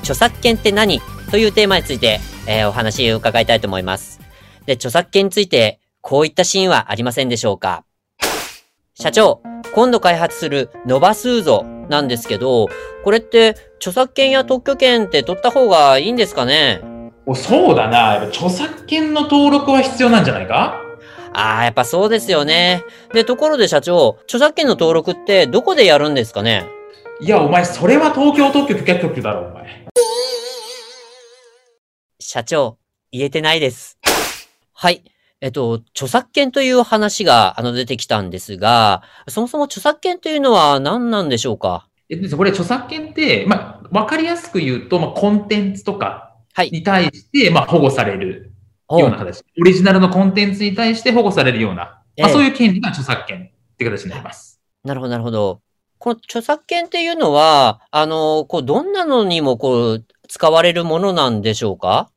著作権って何？というテーマについて、えー、お話を伺いたいと思いますで著作権についてこういったシーンはありませんでしょうか？社長今度開発するノバスーゾなんですけどこれって著作権や特許権って取った方がいいんですかね？そうだな。著作権の登録は必要なんじゃないか？ああ、やっぱそうですよね。で、ところで社長、著作権の登録ってどこでやるんですかね？いや、お前、それは東京特許許可局だろ、お前。社長、言えてないです。はい。えっと、著作権という話が、あの、出てきたんですが、そもそも著作権というのは何なんでしょうか？えっと、これ著作権って、まあ、わかりやすく言うと、まあ、コンテンツとか、に対して、まあ、保護されるような形。オリジナルのコンテンツに対して保護されるような、まあ、そういう権利が著作権っていう形になります。なるほど、なるほど。この著作権っていうのは、あの、こう、どんなのにもこう、使われるものなんでしょうか？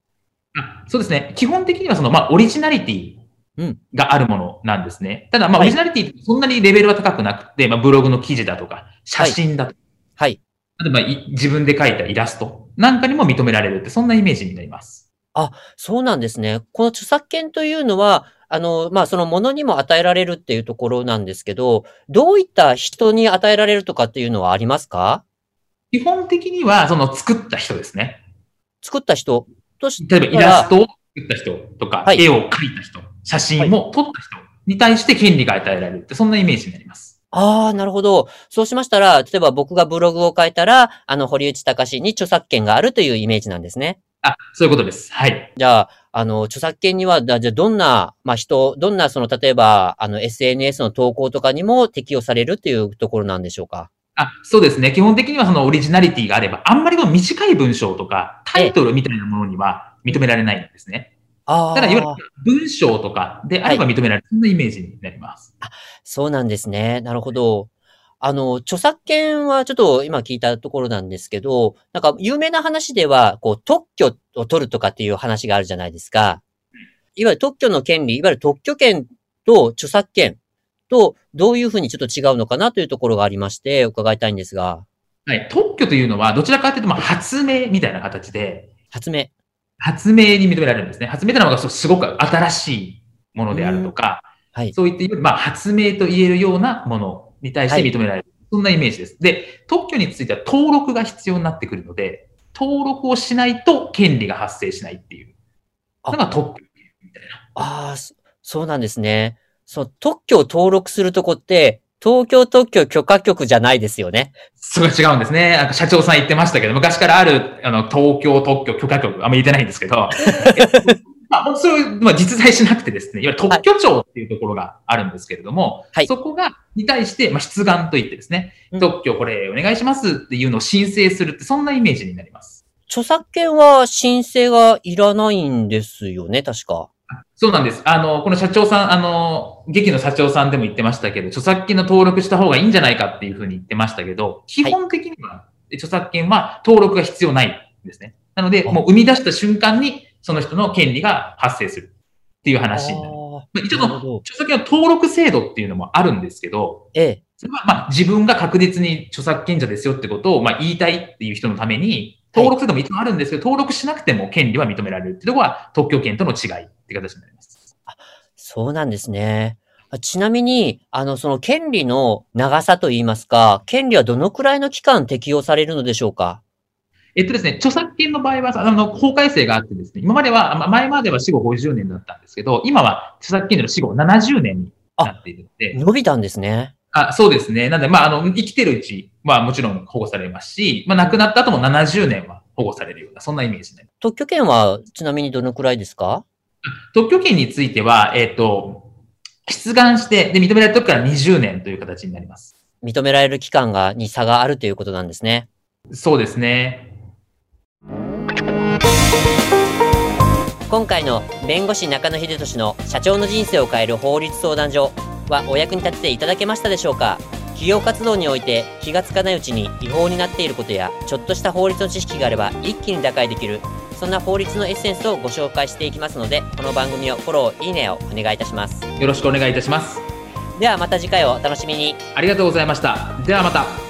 あそうですね。基本的にはその、まあ、オリジナリティがあるものなんですね。ただ、まあ、オリジナリティってそんなにレベルは高くなくて、まあ、ブログの記事だとか、写真だとか、はい。例えば、自分で描いたイラストなんかにも認められるって、そんなイメージになります。あ、そうなんですね。この著作権というのは、あの、まあ、そのものにも与えられるっていうところなんですけど、どういった人に与えられるとかっていうのはありますか？基本的には、その作った人ですね。作った人として。例えばイラストを作った人とか、はい、絵を描いた人、写真も撮った人に対して権利が与えられるって、そんなイメージになります。ああ、なるほど。そうしましたら、例えば僕がブログを書いたら、あの、堀内隆に著作権があるというイメージなんですね。あ、そういうことです。はい。じゃあ、あの、著作権には、じゃあどんな、まあ、人、どんな、その、例えば、あの、SNS の投稿とかにも適用されるっていうところなんでしょうか？あ、そうですね。基本的にはそのオリジナリティがあれば、あんまりこの短い文章とか、タイトルみたいなものには認められないんですね。ただ、いわゆる文章とかであれば認められる、はい、そんなイメージになります。あ、そうなんですね。なるほど。あの、著作権はちょっと今聞いたところなんですけど、なんか有名な話では、こう、特許を取るとかっていう話があるじゃないですか。いわゆる特許の権利、いわゆる特許権と著作権とどういうふうにちょっと違うのかなというところがありまして、伺いたいんですが。はい。特許というのは、どちらかというと、まあ、発明みたいな形で。発明。発明に認められるんですね。発明というのはすごく新しいものであるとか、はい、そういった、まあ、発明と言えるようなものに対して認められる。はい、そんなイメージです。で、特許については登録が必要になってくるので、登録をしないと権利が発生しないっていうのが特許みたいな。ああ、そうなんですね。そう、特許を登録するとこって、東京特許許可局じゃないですよね。それは違うんですね。なんか社長さん言ってましたけど、昔からある、あの、東京特許許可局、あんまり言ってないんですけど、まあ、それまあ、実在しなくてですね、いわゆる特許庁っていうところがあるんですけれども、はい、そこが、に対して、まあ、出願といってですね、特許これお願いしますっていうのを申請するって、そんなイメージになります。著作権は申請がいらないんですよね、確か。そうなんです。あの、この社長さん、あの、劇の社長さんでも言ってましたけど、著作権の登録した方がいいんじゃないかっていうふうに言ってましたけど、基本的には、著作権は登録が必要ないんですね。なので、もう生み出した瞬間に、その人の権利が発生するっていう話になる。まあ、一応著作権の登録制度っていうのもあるんですけど、ええ。それはまあ自分が確実に著作権者ですよってことをまあ言いたいっていう人のために、登録制度もいつもあるんですけど、はい、登録しなくても権利は認められるっていうところは特許権との違いって形になります。あそうなんですね。ちなみに、あの、その権利の長さといいますか、権利はどのくらいの期間適用されるのでしょうか？えっとですね、著作権の場合は、あの、法改正があってですね、今までは、前までは死後50年だったんですけど、今は著作権の死後70年になっているので。伸びたんですね。あそうですね。なんで、まあ、あの、生きてるうちはもちろん保護されますし、まあ、亡くなった後も70年は保護されるような、そんなイメージで。特許権はちなみにどのくらいですか？特許権については、えっ、ー、と、出願して、で、認められた時から20年という形になります。認められる期間が、に差があるということなんですね。そうですね。今回の弁護士中野秀俊の社長の人生を変える法律相談所はお役に立てていただけましたでしょうか？企業活動において気がつかないうちに違法になっていることやちょっとした法律の知識があれば一気に打開できるそんな法律のエッセンスをご紹介していきますのでこの番組をフォローいいねをお願いいたします。よろしくお願いいたします。ではまた次回をお楽しみに。ありがとうございました。ではまた